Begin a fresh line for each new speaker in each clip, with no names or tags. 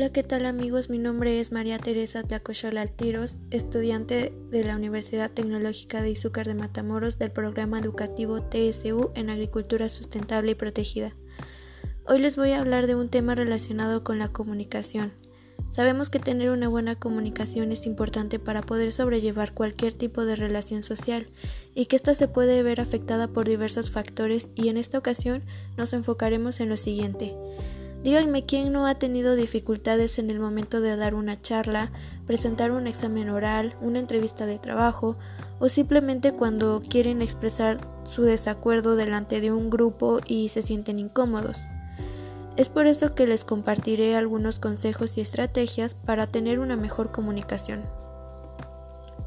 Hola, ¿qué tal amigos? Mi nombre es María Teresa Tlacoyola Altiros, estudiante de la Universidad Tecnológica de Izúcar de Matamoros del programa educativo TSU en Agricultura Sustentable y Protegida. Hoy les voy a hablar de un tema relacionado con la comunicación. Sabemos que tener una buena comunicación es importante para poder sobrellevar cualquier tipo de relación social y que ésta se puede ver afectada por diversos factores y en esta ocasión nos enfocaremos en lo siguiente. Díganme quién no ha tenido dificultades en el momento de dar una charla, presentar un examen oral, una entrevista de trabajo o simplemente cuando quieren expresar su desacuerdo delante de un grupo y se sienten incómodos. Es por eso que les compartiré algunos consejos y estrategias para tener una mejor comunicación.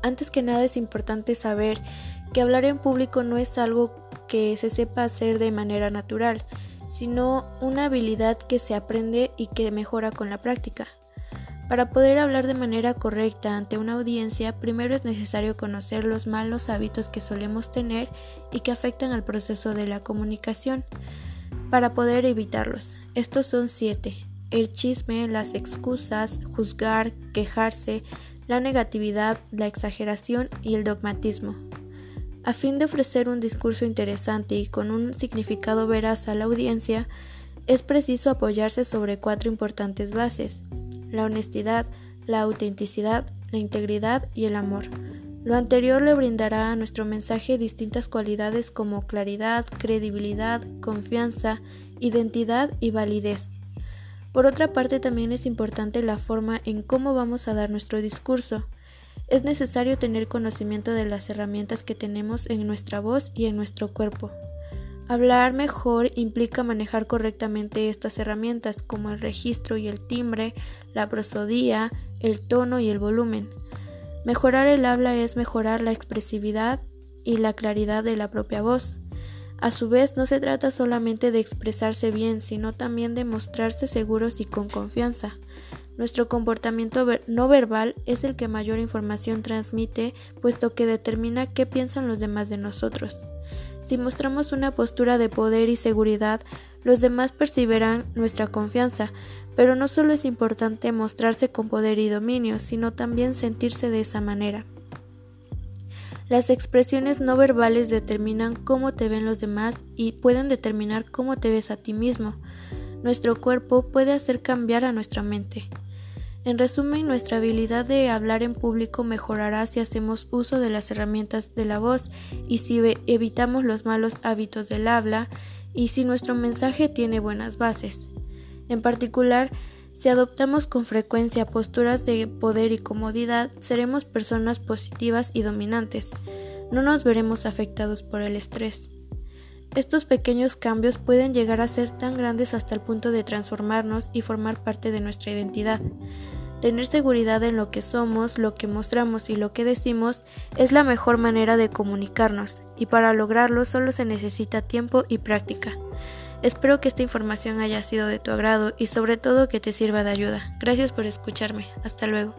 Antes que nada es importante saber que hablar en público no es algo que se sepa hacer de manera natural, sino una habilidad que se aprende y que mejora con la práctica. Para poder hablar de manera correcta ante una audiencia, primero es necesario conocer los malos hábitos que solemos tener y que afectan al proceso de la comunicación, para poder evitarlos. Estos son siete. El chisme, las excusas, juzgar, quejarse, la negatividad, la exageración y el dogmatismo. A fin de ofrecer un discurso interesante y con un significado veraz a la audiencia, es preciso apoyarse sobre cuatro importantes bases, la honestidad, la autenticidad, la integridad y el amor. Lo anterior le brindará a nuestro mensaje distintas cualidades como claridad, credibilidad, confianza, identidad y validez. Por otra parte, también es importante la forma en cómo vamos a dar nuestro discurso. Es necesario tener conocimiento de las herramientas que tenemos en nuestra voz y en nuestro cuerpo. Hablar mejor implica manejar correctamente estas herramientas como el registro y el timbre, la prosodía, el tono y el volumen. Mejorar el habla es mejorar la expresividad y la claridad de la propia voz. A su vez, no se trata solamente de expresarse bien, sino también de mostrarse seguros y con confianza. Nuestro comportamiento no verbal es el que mayor información transmite, puesto que determina qué piensan los demás de nosotros. Si mostramos una postura de poder y seguridad, los demás percibirán nuestra confianza, pero no solo es importante mostrarse con poder y dominio, sino también sentirse de esa manera. Las expresiones no verbales determinan cómo te ven los demás y pueden determinar cómo te ves a ti mismo. Nuestro cuerpo puede hacer cambiar a nuestra mente. En resumen, nuestra habilidad de hablar en público mejorará si hacemos uso de las herramientas de la voz y si evitamos los malos hábitos del habla y si nuestro mensaje tiene buenas bases. En particular, si adoptamos con frecuencia posturas de poder y comodidad, seremos personas positivas y dominantes. No nos veremos afectados por el estrés. Estos pequeños cambios pueden llegar a ser tan grandes hasta el punto de transformarnos y formar parte de nuestra identidad. Tener seguridad en lo que somos, lo que mostramos y lo que decimos es la mejor manera de comunicarnos, y para lograrlo solo se necesita tiempo y práctica. Espero que esta información haya sido de tu agrado y sobre todo que te sirva de ayuda. Gracias por escucharme. Hasta luego.